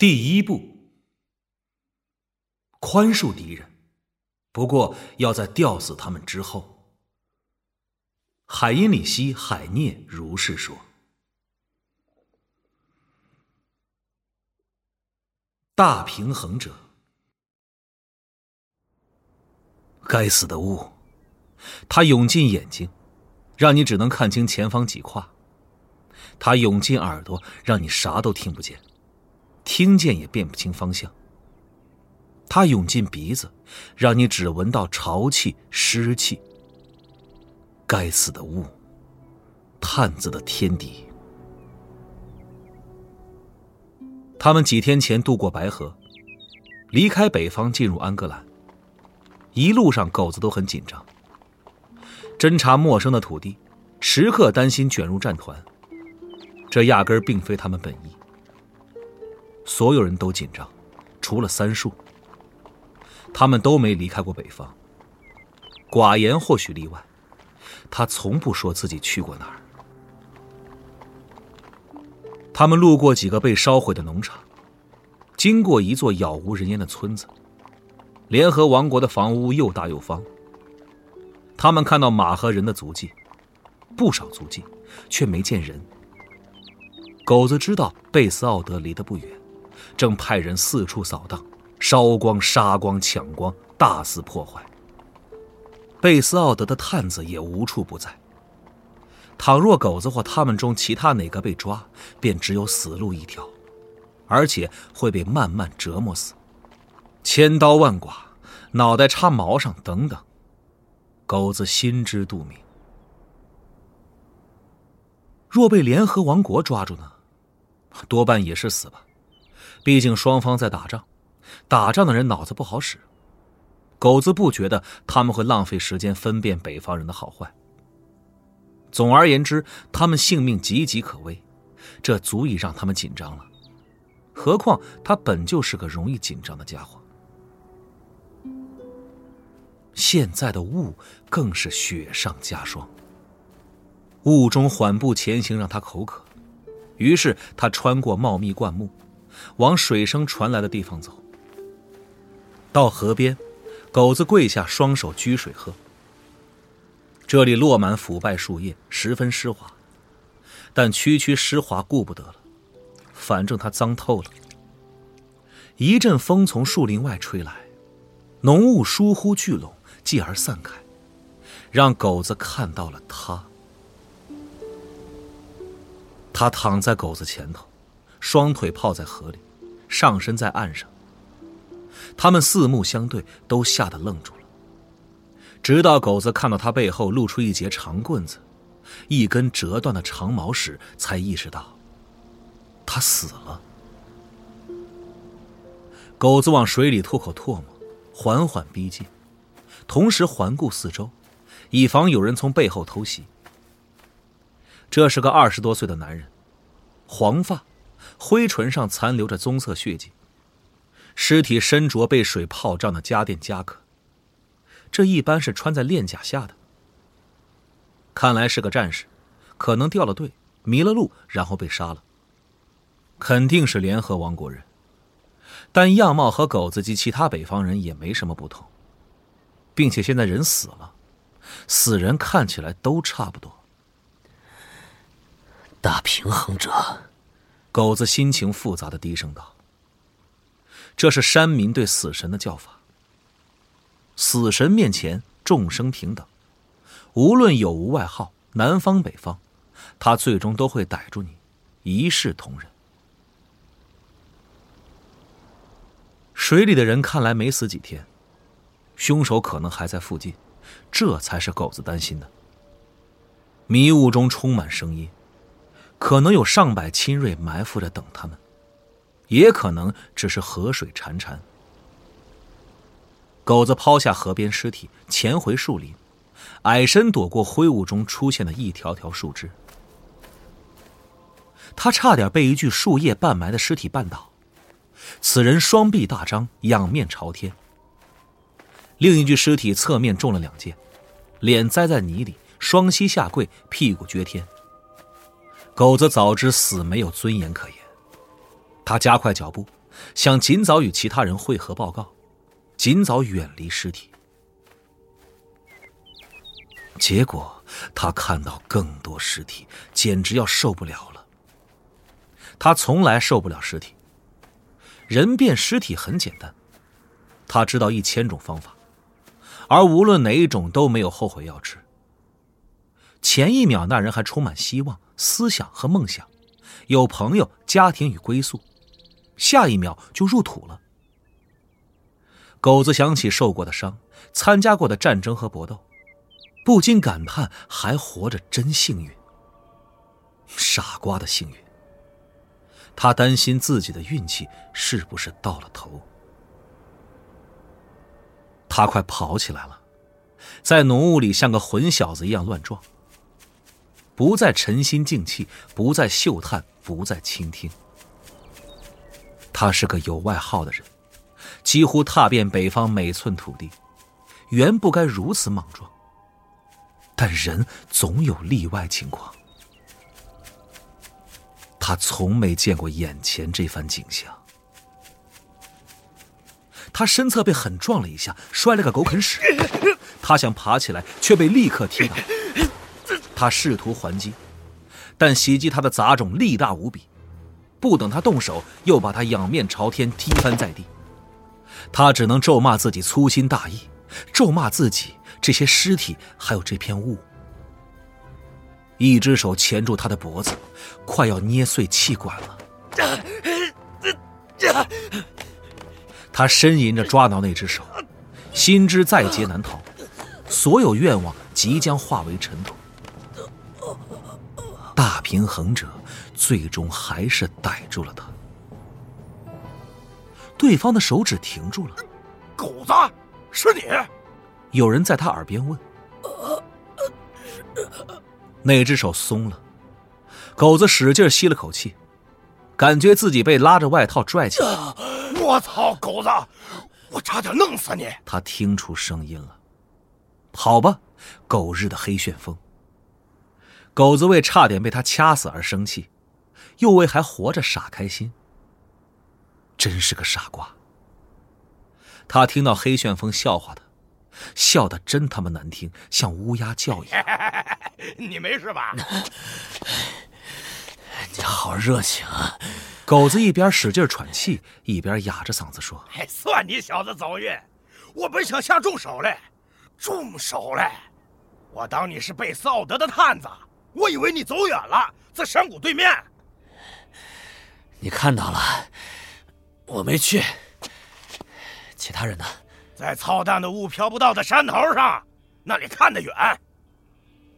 第一步，宽恕敌人，不过要在吊死他们之后。海因里希·海涅如是说。大平衡者，该死的雾，它涌进眼睛，让你只能看清前方几跨；它涌进耳朵，让你啥都听不见。听见也辨不清方向。它涌进鼻子，让你只闻到潮气、湿气。该死的雾，探子的天敌。他们几天前渡过白河，离开北方进入安哥兰。一路上，狗子都很紧张，侦查陌生的土地，时刻担心卷入战团。这压根儿并非他们本意。所有人都紧张，除了三树。他们都没离开过北方。寡言或许例外，他从不说自己去过哪儿。他们路过几个被烧毁的农场，经过一座杳无人烟的村子。联合王国的房屋又大又方。他们看到马和人的足迹，不少足迹，却没见人。狗子知道贝斯奥德离得不远。正派人四处扫荡，烧光、杀光、抢光，大肆破坏。贝斯奥德的探子也无处不在。倘若狗子或他们中其他哪个被抓，便只有死路一条，而且会被慢慢折磨死，千刀万剐，脑袋插毛上，等等。狗子心知肚明。若被联合王国抓住呢？多半也是死吧。毕竟双方在打仗，打仗的人脑子不好使。狗子不觉得他们会浪费时间分辨北方人的好坏。总而言之，他们性命岌岌可危，这足以让他们紧张了。何况他本就是个容易紧张的家伙。现在的雾更是雪上加霜。雾中缓步前行让他口渴，于是他穿过茂密灌木。往水声传来的地方走。到河边，狗子跪下，双手掬水喝。这里落满腐败树叶，十分湿滑，但区区湿滑顾不得了，反正它脏透了。一阵风从树林外吹来，浓雾疏忽聚拢，继而散开，让狗子看到了他。他躺在狗子前头。双腿泡在河里，上身在岸上。他们四目相对，都吓得愣住了。直到狗子看到他背后露出一截长棍子，一根折断的长矛时，才意识到他死了。狗子往水里吐口唾沫，缓缓逼近，同时环顾四周，以防有人从背后偷袭。这是个二十多岁的男人，黄发。灰唇上残留着棕色血迹，尸体身着被水泡胀的家电夹克，这一般是穿在链甲下的。看来是个战士，可能掉了队，迷了路，然后被杀了。肯定是联合王国人，但样貌和狗子及其他北方人也没什么不同，并且现在人死了，死人看起来都差不多。大平衡者。狗子心情复杂的低声道：“这是山民对死神的叫法。死神面前众生平等，无论有无外号，南方北方，他最终都会逮住你，一视同仁。”水里的人看来没死几天，凶手可能还在附近，这才是狗子担心的。迷雾中充满声音。可能有上百亲锐埋伏着等他们，也可能只是河水潺潺。狗子抛下河边尸体，潜回树林，矮身躲过灰雾中出现的一条条树枝。他差点被一具树叶半埋的尸体绊倒。此人双臂大张，仰面朝天。另一具尸体侧面中了两箭，脸栽在泥里，双膝下跪，屁股撅天。狗子早知死没有尊严可言，他加快脚步，想尽早与其他人会合报告，尽早远离尸体。结果他看到更多尸体，简直要受不了了。他从来受不了尸体。人变尸体很简单，他知道一千种方法，而无论哪一种都没有后悔药吃。前一秒那人还充满希望、思想和梦想，有朋友、家庭与归宿，下一秒就入土了。狗子想起受过的伤，参加过的战争和搏斗，不禁感叹：还活着真幸运。傻瓜的幸运。他担心自己的运气是不是到了头。他快跑起来了，在浓雾里像个混小子一样乱撞。不再沉心静气，不再嗅探，不再倾听。他是个有外号的人，几乎踏遍北方每寸土地，原不该如此莽撞。但人总有例外情况。他从没见过眼前这番景象。他身侧被狠撞了一下，摔了个狗啃屎。他想爬起来，却被立刻踢倒。他试图还击，但袭击他的杂种力大无比，不等他动手，又把他仰面朝天踢翻在地。他只能咒骂自己粗心大意，咒骂自己这些尸体，还有这片雾。一只手钳住他的脖子，快要捏碎气管了。他呻吟着抓挠那只手，心知在劫难逃，所有愿望即将化为尘土。大平衡者最终还是逮住了他。对方的手指停住了。狗子，是你？有人在他耳边问。那只手松了，狗子使劲吸了口气，感觉自己被拉着外套拽起来。我操，狗子，我差点弄死你！他听出声音了，好吧，狗日的黑旋风。狗子为差点被他掐死而生气，又为还活着傻开心。真是个傻瓜。他听到黑旋风笑话他。笑得真他妈难听，像乌鸦叫一样。你没事吧？你好热情啊！狗子一边使劲喘气，一边哑着嗓子说：“算你小子走运，我本想下重手嘞，重手嘞！我当你是贝斯奥德的探子，我以为你走远了，在山谷对面。你看到了，我没去。其他人呢？”在操蛋的雾飘不到的山头上，那里看得远。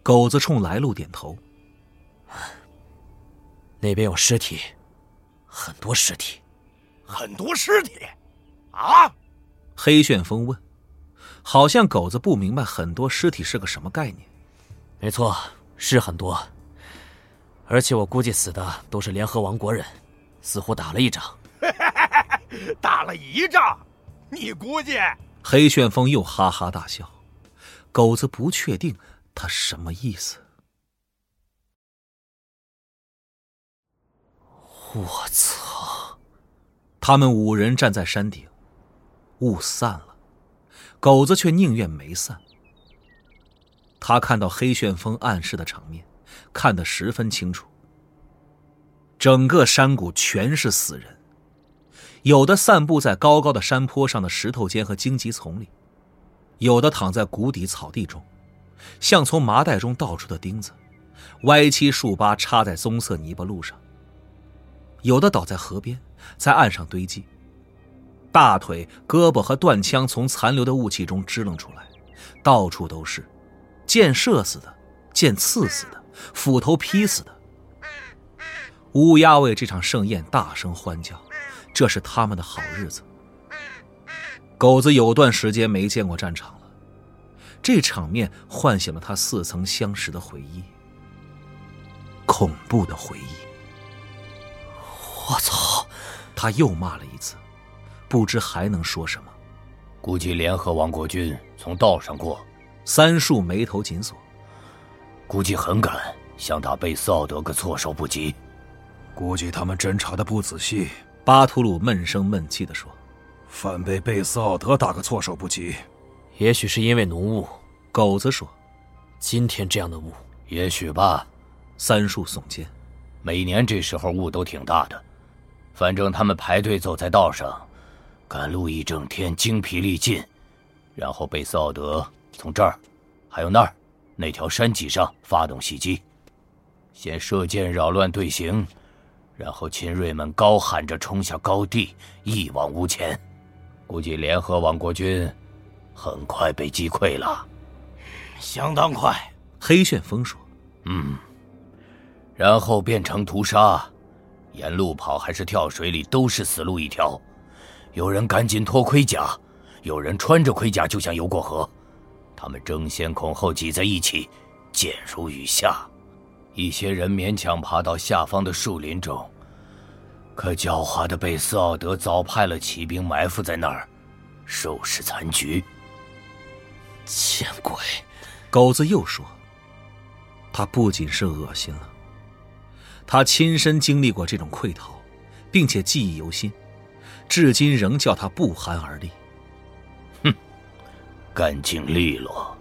狗子冲来路点头。那边有尸体，很多尸体，很多尸体，啊！黑旋风问，好像狗子不明白很多尸体是个什么概念。没错，是很多，而且我估计死的都是联合王国人，似乎打了一仗。打了一仗，你估计？黑旋风又哈哈大笑，狗子不确定他什么意思。我操！他们五人站在山顶，雾散了，狗子却宁愿没散。他看到黑旋风暗示的场面，看得十分清楚。整个山谷全是死人。有的散布在高高的山坡上的石头间和荆棘丛里，有的躺在谷底草地中，像从麻袋中倒出的钉子，歪七竖八插在棕色泥巴路上。有的倒在河边，在岸上堆积，大腿、胳膊和断枪从残留的雾气中支棱出来，到处都是，箭射死的，箭刺死的，斧头劈死的。乌鸦为这场盛宴大声欢叫。这是他们的好日子。狗子有段时间没见过战场了，这场面唤醒了他似曾相识的回忆，恐怖的回忆。我操！他又骂了一次，不知还能说什么。估计联合王国军从道上过。三树眉头紧锁，估计很赶，想打贝斯奥德个措手不及。估计他们侦查的不仔细。巴图鲁闷声闷气地说：“反被贝斯奥德打个措手不及。也许是因为浓雾。”狗子说：“今天这样的雾，也许吧。”三树耸肩：“每年这时候雾都挺大的，反正他们排队走在道上，赶路一整天，精疲力尽。然后贝斯奥德从这儿，还有那儿，那条山脊上发动袭击，先射箭扰乱队形。”然后秦锐们高喊着冲下高地，一往无前。估计联合王国军很快被击溃了，相当快。黑旋风说：“嗯。”然后变成屠杀，沿路跑还是跳水里都是死路一条。有人赶紧脱盔甲，有人穿着盔甲就想游过河。他们争先恐后挤在一起，箭如雨下。一些人勉强爬到下方的树林中，可狡猾的贝斯奥德早派了骑兵埋伏在那儿，收拾残局。见鬼！狗子又说：“他不仅是恶心了，他亲身经历过这种溃逃，并且记忆犹新，至今仍叫他不寒而栗。”哼，干净利落，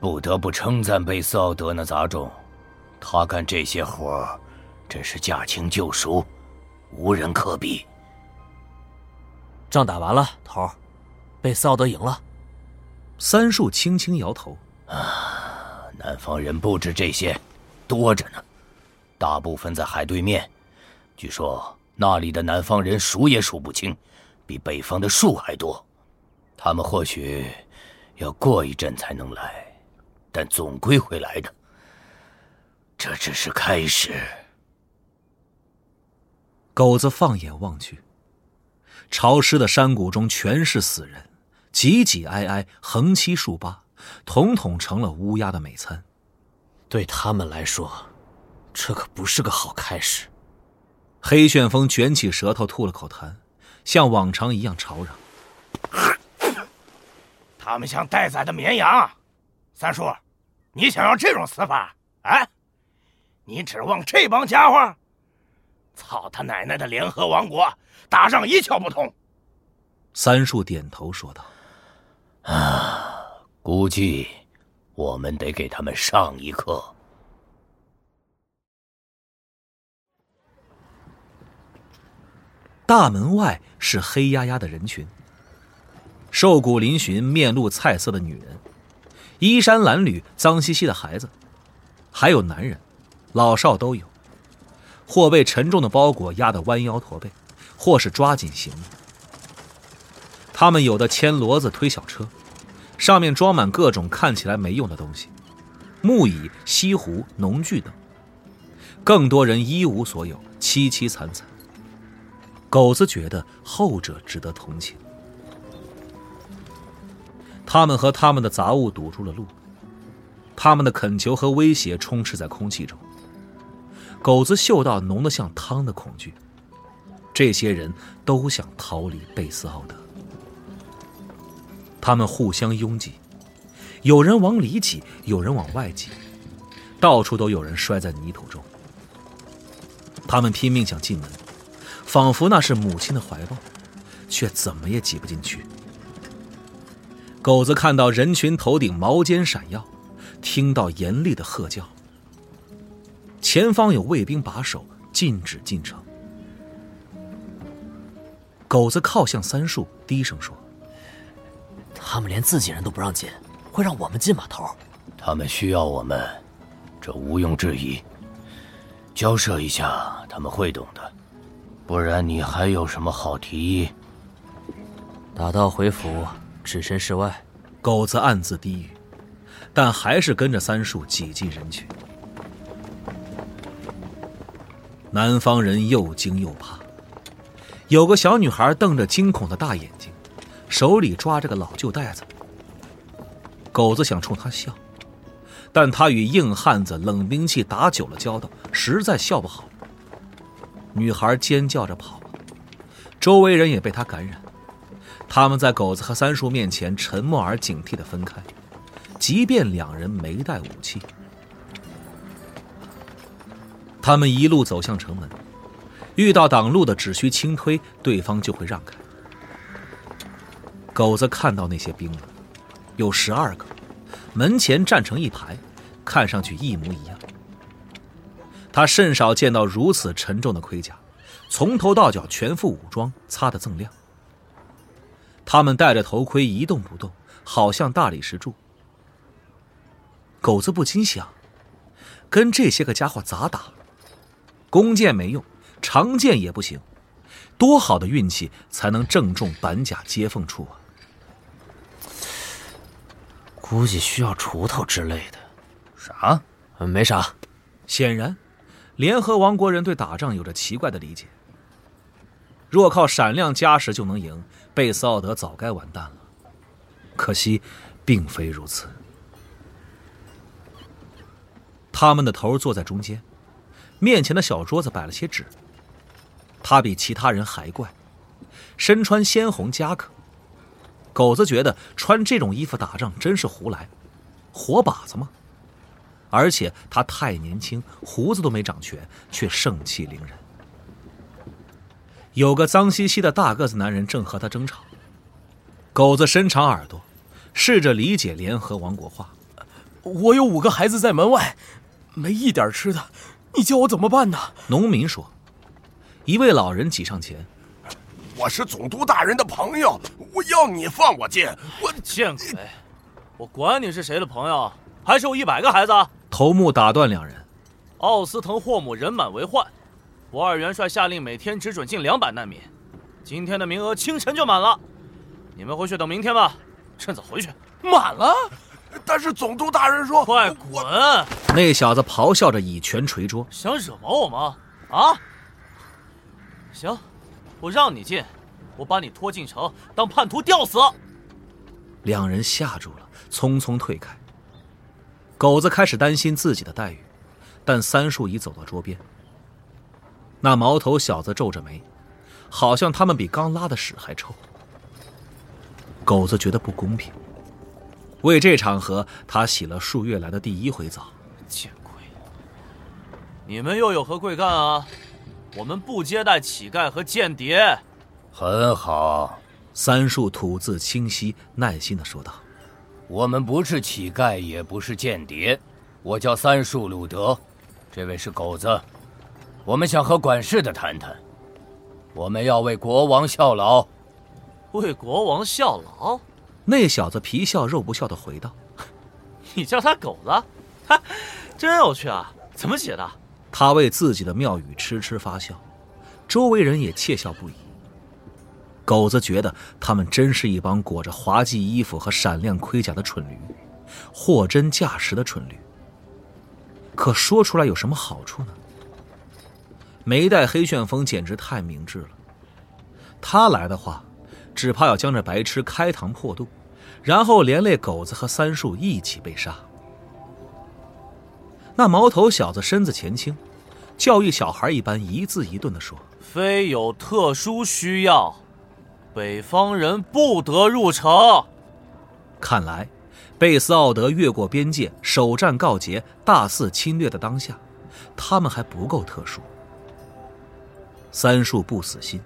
不得不称赞贝斯奥德那杂种。他干这些活真是驾轻就熟，无人可比。仗打完了，头儿，贝斯奥德赢了。三树轻轻摇头。啊，南方人不止这些，多着呢。大部分在海对面，据说那里的南方人数也数不清，比北方的树还多。他们或许要过一阵才能来，但总归会来的。这只是开始。狗子放眼望去，潮湿的山谷中全是死人，挤挤挨挨，横七竖八，统统成了乌鸦的美餐。对他们来说，这可不是个好开始。黑旋风卷起舌头吐了口痰，像往常一样吵嚷：“他们像待宰的绵羊。”三叔，你想要这种死法？啊？你指望这帮家伙？操他奶奶的联合王国，打仗一窍不通。三叔点头说道：“啊，估计我们得给他们上一课。”大门外是黑压压的人群，瘦骨嶙峋、面露菜色的女人，衣衫褴褛、脏兮兮的孩子，还有男人。老少都有，或被沉重的包裹压得弯腰驼背，或是抓紧行李。他们有的牵骡子推小车，上面装满各种看起来没用的东西，木椅、锡壶、农具等。更多人一无所有，凄凄惨惨。狗子觉得后者值得同情。他们和他们的杂物堵住了路，他们的恳求和威胁充斥在空气中。狗子嗅到浓得像汤的恐惧，这些人都想逃离贝斯奥德。他们互相拥挤，有人往里挤，有人往外挤，到处都有人摔在泥土中。他们拼命想进门，仿佛那是母亲的怀抱，却怎么也挤不进去。狗子看到人群头顶毛尖闪耀，听到严厉的喝叫。前方有卫兵把守，禁止进城。狗子靠向三树，低声说：“他们连自己人都不让进，会让我们进吗？头？他们需要我们，这毋庸置疑。交涉一下，他们会懂的。不然，你还有什么好提议？打道回府，置身事外。”狗子暗自低语，但还是跟着三树挤进人群。南方人又惊又怕，有个小女孩瞪着惊恐的大眼睛，手里抓着个老旧袋子。狗子想冲她笑，但他与硬汉子、冷兵器打久了交道，实在笑不好。女孩尖叫着跑了，周围人也被她感染。他们在狗子和三叔面前沉默而警惕的分开，即便两人没带武器。他们一路走向城门，遇到挡路的，只需轻推，对方就会让开。狗子看到那些兵了，有十二个，门前站成一排，看上去一模一样。他甚少见到如此沉重的盔甲，从头到脚全副武装，擦得锃亮。他们戴着头盔一动不动，好像大理石柱。狗子不禁想：跟这些个家伙咋打？弓箭没用，长剑也不行，多好的运气才能正中板甲接缝处啊！估计需要锄头之类的。啥？没啥。显然，联合王国人对打仗有着奇怪的理解。若靠闪亮加时就能赢，贝斯奥德早该完蛋了。可惜，并非如此。他们的头坐在中间，面前的小桌子摆了些纸。他比其他人还怪，身穿鲜红夹克。狗子觉得穿这种衣服打仗真是胡来，活靶子吗？而且他太年轻，胡子都没长全，却盛气凌人。有个脏兮兮的大个子男人正和他争吵。狗子伸长耳朵，试着理解联合王国话：“我有五个孩子在门外。”没一点吃的，你叫我怎么办呢？农民说。一位老人挤上前：“我是总督大人的朋友，我要你放我进。”我见鬼！我管你是谁的朋友，还是有一百个孩子。头目打断两人：“奥斯滕霍姆人满为患，博尔元帅下令每天只准进两百难民，今天的名额清晨就满了，你们回去等明天吧。趁早回去。满了。”但是总督大人说：“快滚！”那小子咆哮着，以拳捶桌，想惹毛我吗？啊！行，我让你进，我把你拖进城当叛徒吊死。两人吓住了，匆匆退开。狗子开始担心自己的待遇，但三树已走到桌边。那毛头小子皱着眉，好像他们比刚拉的屎还臭。狗子觉得不公平。为这场合，他洗了数月来的第一回澡。见鬼！你们又有何贵干啊？我们不接待乞丐和间谍。很好，三树吐字清晰，耐心的说道：“我们不是乞丐，也不是间谍。我叫三树鲁德，这位是狗子。我们想和管事的谈谈。我们要为国王效劳。为国王效劳？”那小子皮笑肉不笑的回道：“ 你叫他狗子，哈，真有趣啊！怎么写的？”他为自己的妙语痴痴发笑，周围人也窃笑不已。狗子觉得他们真是一帮裹着滑稽衣服和闪亮盔甲的蠢驴，货真价实的蠢驴。可说出来有什么好处呢？没带黑旋风简直太明智了。他来的话，只怕要将这白痴开膛破肚。然后连累狗子和三树一起被杀。那毛头小子身子前倾，教育小孩一般一字一顿的说：“非有特殊需要，北方人不得入城。”看来，贝斯奥德越过边界，首战告捷，大肆侵略的当下，他们还不够特殊。三树不死心，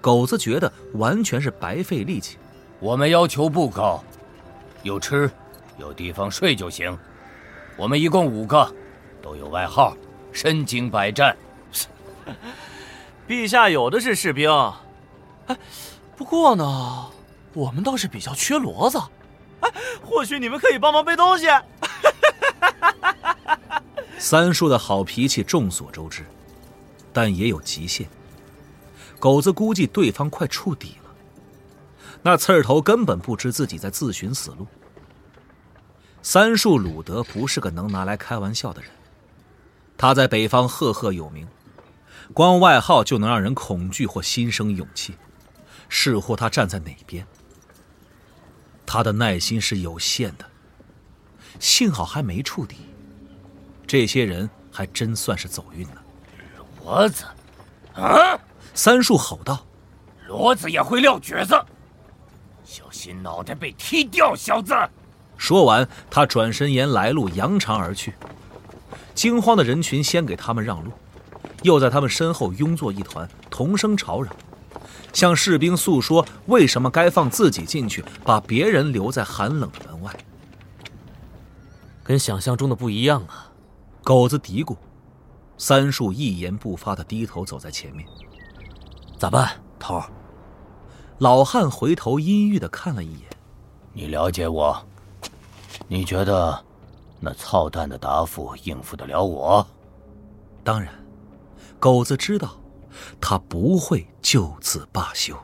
狗子觉得完全是白费力气。我们要求不高，有吃，有地方睡就行。我们一共五个，都有外号，身经百战。陛下有的是士兵，哎，不过呢，我们倒是比较缺骡子。哎，或许你们可以帮忙背东西。三叔的好脾气众所周知，但也有极限。狗子估计对方快触底了。那刺儿头根本不知自己在自寻死路。三树鲁德不是个能拿来开玩笑的人，他在北方赫赫有名，光外号就能让人恐惧或心生勇气，是乎他站在哪边。他的耐心是有限的，幸好还没触底，这些人还真算是走运了。骡子，啊！三树吼道：“骡子也会撂蹶子。”小心脑袋被踢掉，小子！说完，他转身沿来路扬长而去。惊慌的人群先给他们让路，又在他们身后拥作一团，同声吵嚷，向士兵诉说为什么该放自己进去，把别人留在寒冷的门外。跟想象中的不一样啊！狗子嘀咕。三树一言不发的低头走在前面。咋办，头儿？老汉回头阴郁的看了一眼。你了解我？你觉得那操蛋的答复应付得了我？当然，狗子知道，他不会就此罢休。